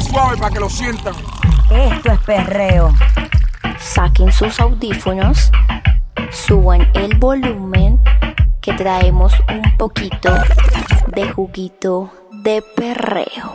suave para que lo sientan. Esto es perreo. Saquen sus audífonos, suban el volumen, que traemos un poquito de juguito de perreo.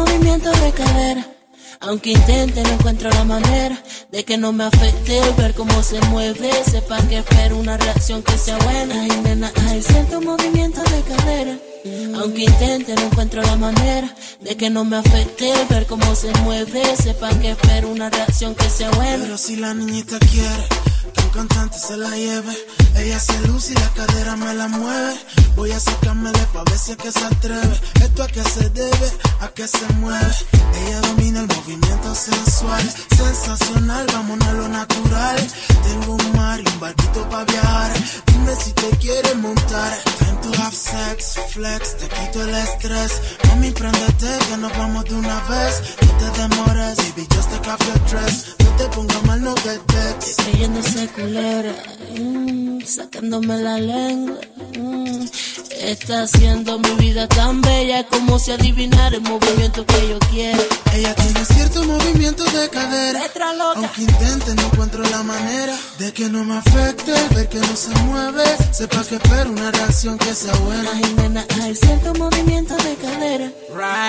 Movimiento de cadera. Aunque intente, no encuentro la manera de que no me afecte el ver cómo se mueve. Sepa que espero una reacción que sea buena. Ay, nena, cierto movimiento de cadera. Aunque intente, no encuentro la manera de que no me afecte el ver cómo se mueve. Sepa que espero una reacción que sea buena. Pero si la niñita quiere cantante se la lleve, ella se luce y la cadera me la mueve. Voy a sacármele pa' ver si es que se atreve. Esto a qué se debe, a qué se mueve. Ella domina el movimiento sensual, sensacional, vámonos a lo natural. Tengo un mar y un barquito pa' viajar. Dime si te quieres montar. Time to have sex, flex, te quito el estrés. Mami, préndete que nos vamos de una vez. No te demores, baby, just take off your dress. No te pongas mal, no get vexed. creyéndose culera, mm, sacándome la lengua. mm. Está haciendo mi vida tan bella como si adivinara el movimiento que yo quiero. Ella tiene cierto movimiento de cadera. Letra loca. Aunque intente, no encuentro la manera de que no me afecte ver que no se mueve. Sepa que espero una reacción que sea buena. Ay, nena, hay cierto movimiento de cadera.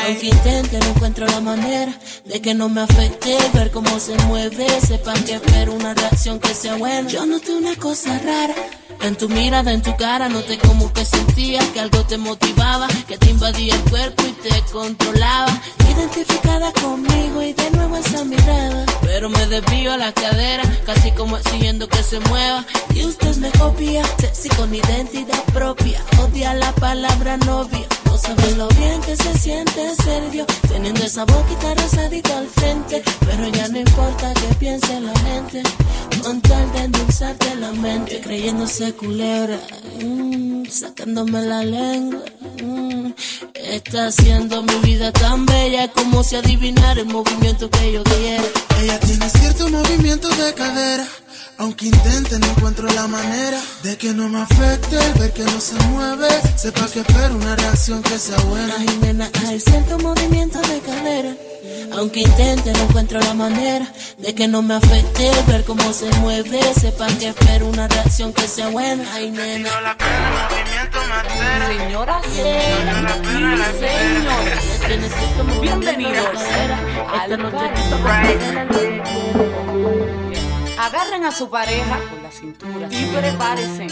Aunque intente, no encuentro la manera de que no me afecte ver cómo se mueve. Sepan que espero una reacción que sea buena. Yo noté una cosa rara. En tu mirada, en tu cara, noté como que sentías que algo te motivaba, que te invadía el cuerpo y te controlaba. Identificada conmigo y de nuevo esa mirada. Pero me desvío a la cadera, casi como exigiendo que se mueva. Y usted me copia, sexy con identidad propia. Odia la palabra novia. No sabe lo bien que se siente ser Dios Teniendo esa boquita rosadita al frente Pero ya no importa que piense la gente Con tal de endulzarte la mente Creyéndose culera mm, Sacándome la lengua mm, Está haciendo mi vida tan bella Como si adivinara el movimiento que yo quiero Ella tiene cierto movimiento de cadera. Aunque intente, no encuentro la manera de que no me afecte el ver que no se mueve. Sepa que espero una reacción que sea buena. Ay, nena, hay cierto movimiento de cadera. Aunque intente, no encuentro la manera de que no me afecte el ver cómo se mueve. Sepan que espero una reacción que sea buena. Ay, nena. Señoras y señores, Tiene cierto movimiento de bienvenidos cadera. al Esta noche Agarren a su pareja por la cintura y prepárense.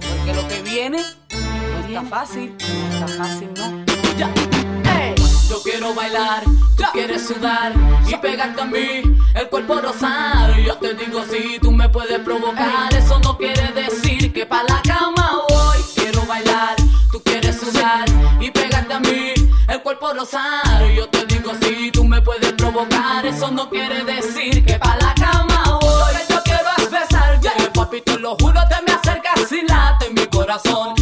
Porque lo que viene no está fácil, no está fácil, no. Ya. Yo quiero bailar, tú quieres sudar y pegarte a mí, el cuerpo rosar. Yo te digo si tú me puedes provocar, eso no quiere decir que pa' la cama voy. Quiero bailar, tú quieres sudar y pegarte a mí, el cuerpo rosar. Yo te digo si tú me puedes provocar, eso no quiere decir que pa' la cama voy. Lo que yo quiero es besarte, papi, te lo juro, te me acercas y late mi corazón.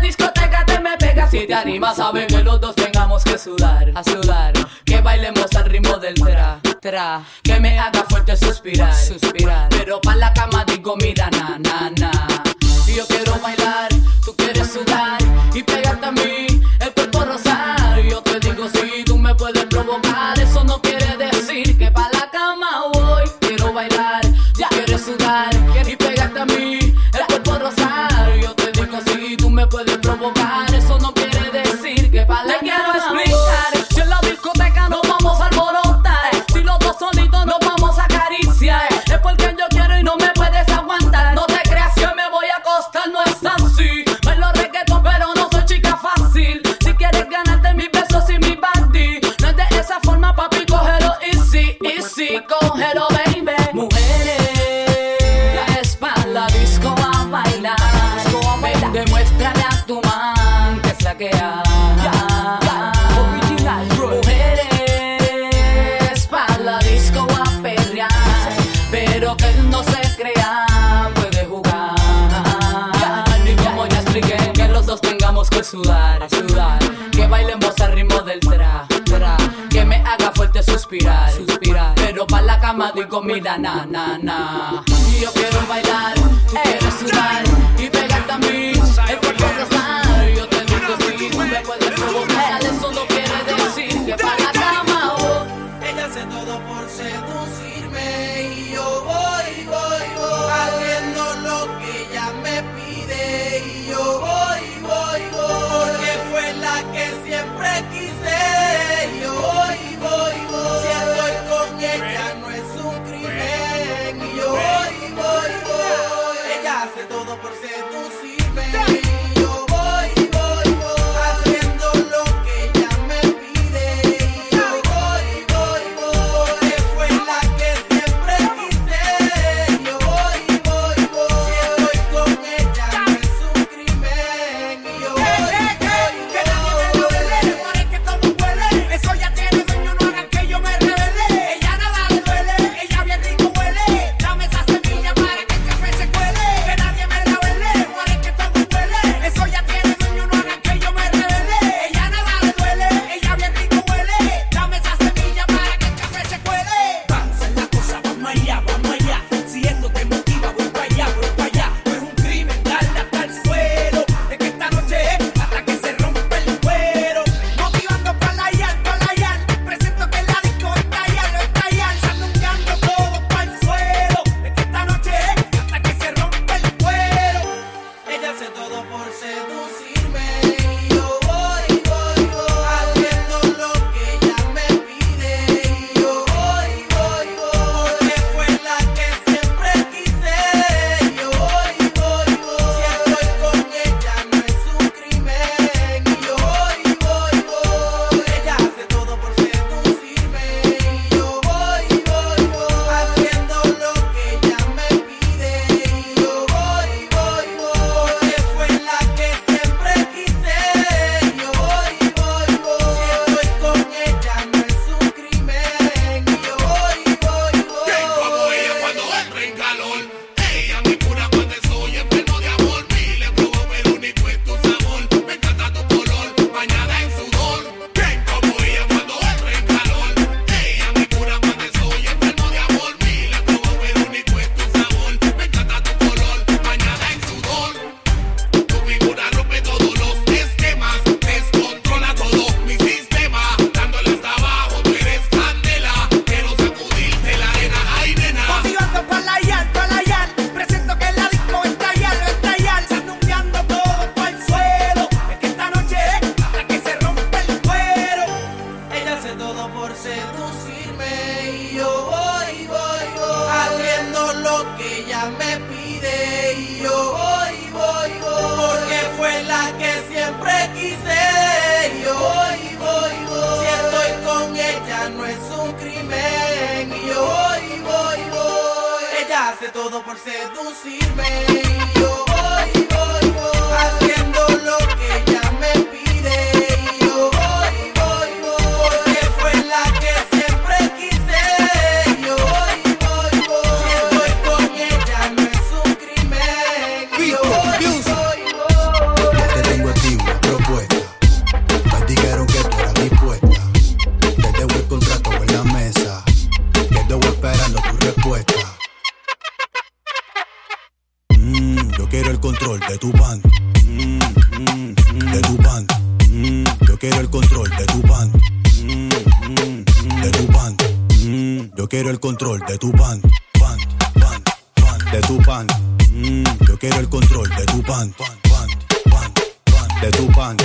y te animas, saben que los dos tengamos que sudar, a sudar. Que bailemos al ritmo del tra, tra. Que me haga fuerte suspirar, suspirar. Pero pa' la cama digo, mira, na, na, na. Si yo quiero bailar, de tu pan, pan, pan, pan, de tu pan. Mm, yo quiero el control de tu pan, pan, pan, pan, pan de tu pan.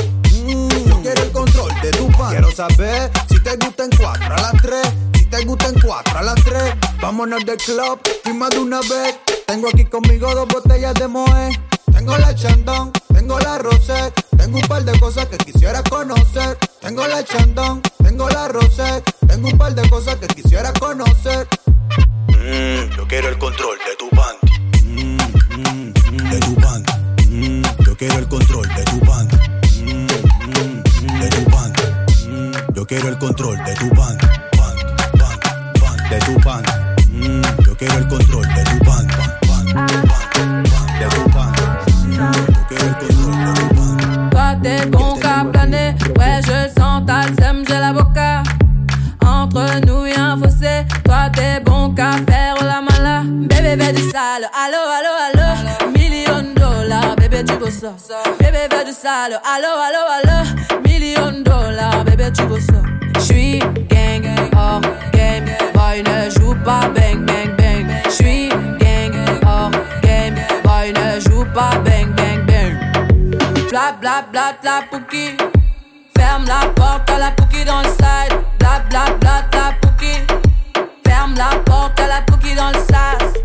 Mm, yo quiero el control de tu pan. Quiero saber si te gusta en cuatro a las tres, si te gusta en cuatro a las tres. Vámonos del club, firma de una vez. Tengo aquí conmigo dos botellas de Moe. Tengo la chandón, tengo la rosé, tengo un par de cosas que quisiera conocer. Tengo la chandón, tengo la rosé, tengo un par de cosas que quisiera conocer. Mm, yo quiero el de tu. Mm, de tu de de de de. Toi t'es bon ouais je sens ta sème, j'ai la boca. Entre nous y un fossé, toi t'es Bébé, du sale. Allo, allo, allo. Million dollars, bébé, tu veux ça? J'suis gang, hors game. Boy, ne joue pas bang, bang, bang. J'suis gang, hors game. Boy, ne joue pas bang, bang, bang. Bla, bla, bla, bla, pouki. Ferme la porte à la pouki dans le side. Bla, bla, bla, bla, pouki. Ferme la porte à la pouki dans le sas.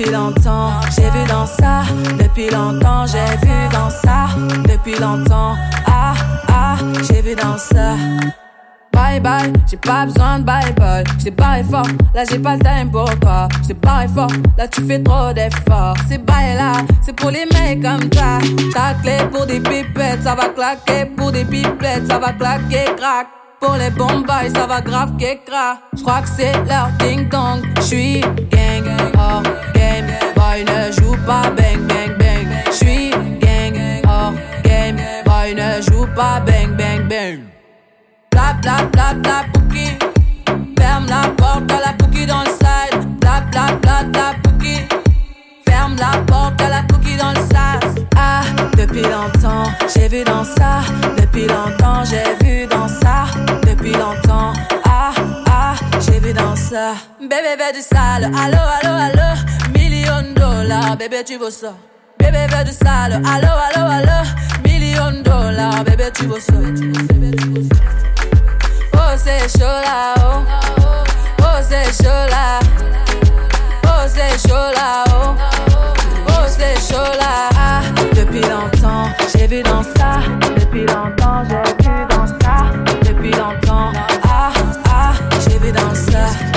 Depuis longtemps, j'ai vu dans ça. Depuis longtemps, j'ai vu dans ça. Depuis longtemps, ah, ah, j'ai vu dans ça. Bye bye, j'ai pas besoin de bye bye. J't'ai barré fort, là j'ai pas le time pour toi. J't'ai barré fort, là tu fais trop d'efforts. C'est bye là, c'est pour les mecs comme toi. Ta clé pour des pipettes, ça va claquer. Pour des pipettes, ça va claquer, crack. Pour les bombes, ça va grave qu'écra. J'crois que c'est leur ding dong. J'suis gang, hors game. Pas bang bang bang. J'suis gang, hors game. Boy ne joue pas bang bang bang. Bla bla bla bla pouki. Ferme la porte à la pouki dans le side. Bla bla bla bla pouki. Ferme la porte à la pouki dans le sas. Ah, depuis longtemps, j'ai vu dans ça. Depuis longtemps, j'ai vu dans ça. Depuis longtemps, ah, ah, j'ai vu dans ça. Bébé, veut du sale. Allo, allo, allo. Million dollars, bébé, tu veux ça. Bébé, veut du sale. Allo, allo, allo. Million dollars, bébé, tu veux ça. Oh, c'est chaud là, oh. Oh, c'est chaud là. Oh, c'est chaud là, oh. Oh, c'est chaud là. Ah, depuis longtemps, j'ai vu dans ça. Depuis longtemps, j'ai vu dans ça. Depuis longtemps, ah, ah, j'ai vu dans ça.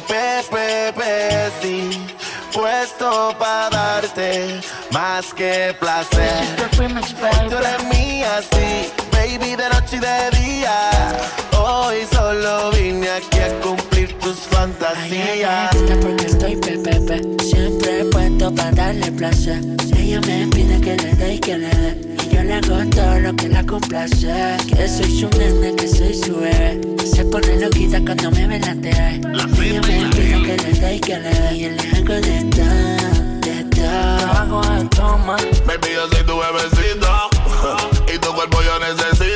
Pepe, pe, sí, puesto para darte más que placer. Tú eres mía, sí, baby, de noche y de día. Hoy solo vine aquí a cumplir tus fantasías. gusta porque estoy pepepe, siempre puesto para darle placer. Ella me pide que le dé y que le dé. Y yo le hago todo lo que la complace. Que soy su nene, que soy su bebé. Se pone loquita cuando me ve la TV. Ella me pide que le dé y que le dé. Y yo le hago de todo, de todo. Hago de toma. Baby, yo soy tu bebecito. Y tu cuerpo yo necesito.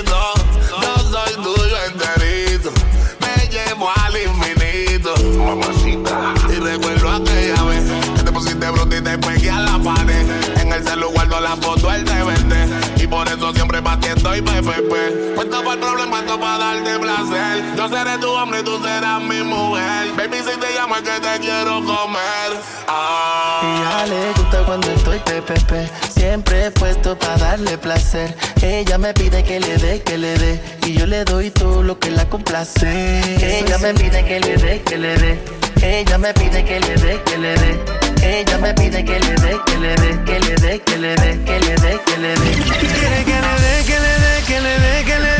Mamacita. Y recuerdo aquella vez que te pusiste bruto y te pegué a la pared. En el celular guardo la foto, te vende. Y por eso siempre pa' ti estoy PPP. El problema, para darte placer. Yo seré tu hombre y tú serás mi mujer. Baby, si te llamo es que te quiero comer. Ah. Y a le gusta cuando estoy pepepe, siempre puesto para darle placer. Ella me pide que le dé, que le dé, y yo le doy todo lo que la complace. Ella me pide que le dé, que le dé. Ella me pide que le dé, que le dé. Ella me pide que le dé, que le dé, que le dé, que le dé, que le dé, que le dé. Quiere que le dé, que le dé, que le dé, que le dé,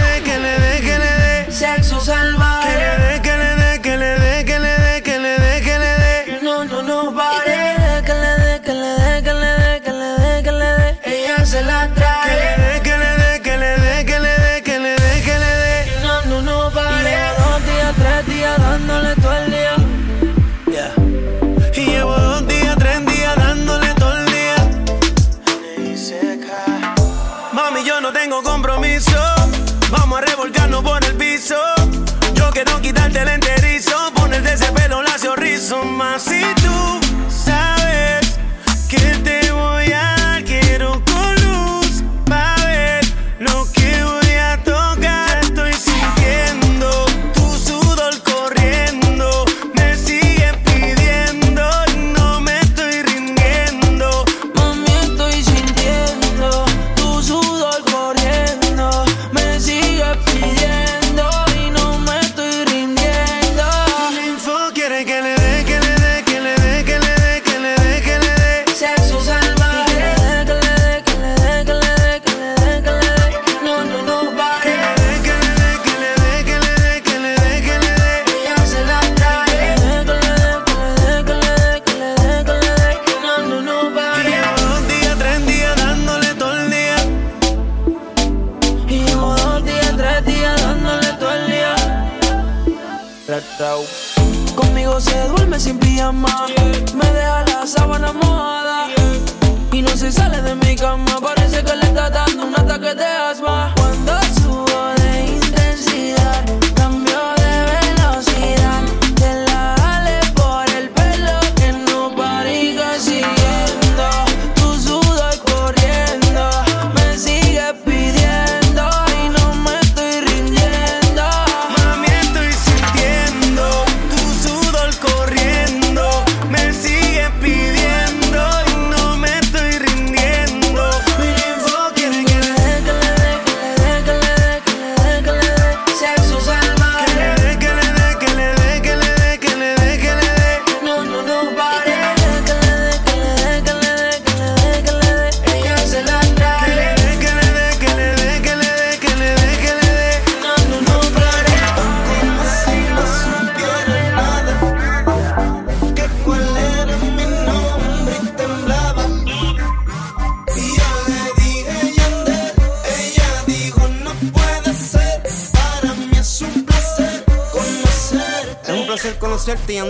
Sexo salvaje.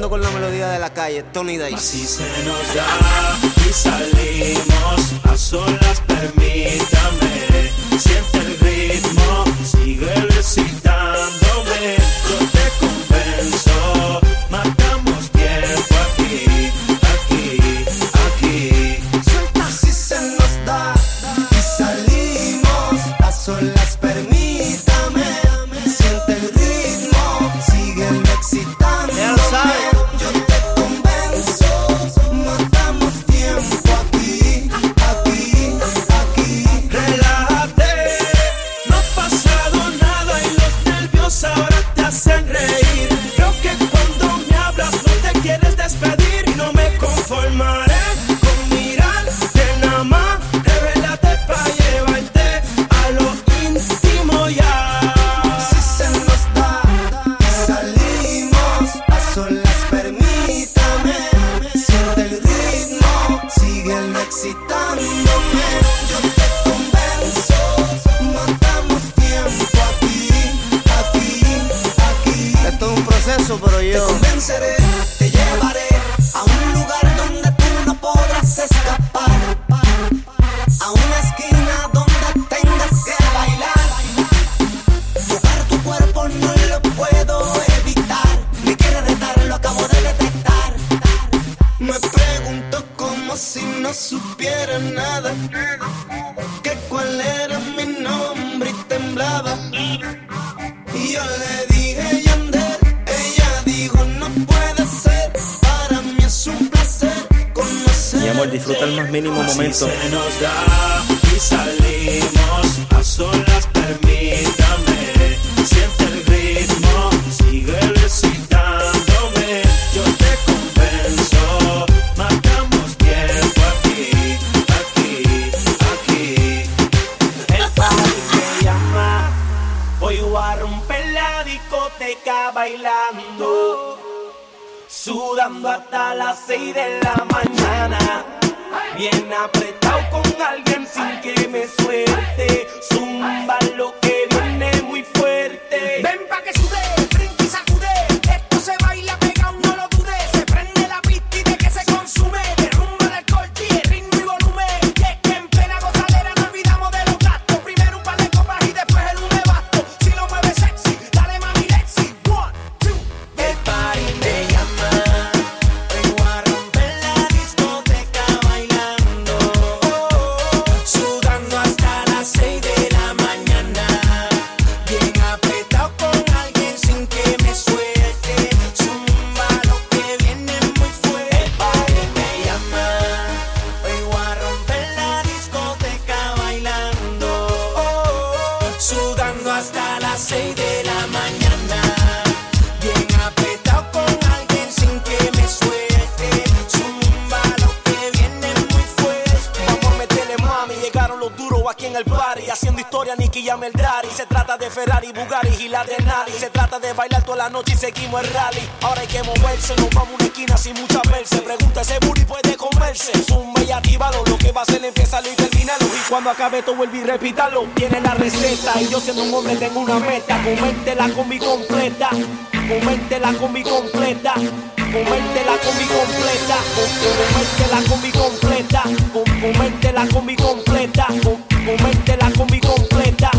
Con la melodía de la calle, Tony Dice. Se nos da. tanto como si no supiera nada. Que cuál era mi nombre y temblaba. Y yo le dije, Yandel, ella dijo, no puede ser. Para mí es un placer conocer. Mi amor, disfruta el más mínimo Así momento. Se nos da y salimos. las de la mañana. Bien apretado con alguien sin que me suelte. Zumba lo que tiene la receta y yo siendo un hombre tengo una meta. Coméntela con mi completa, coméntela con mi completa. Coméntela con mi completa, coméntela con mi completa, coméntela con mi completa, coméntela con mi completa.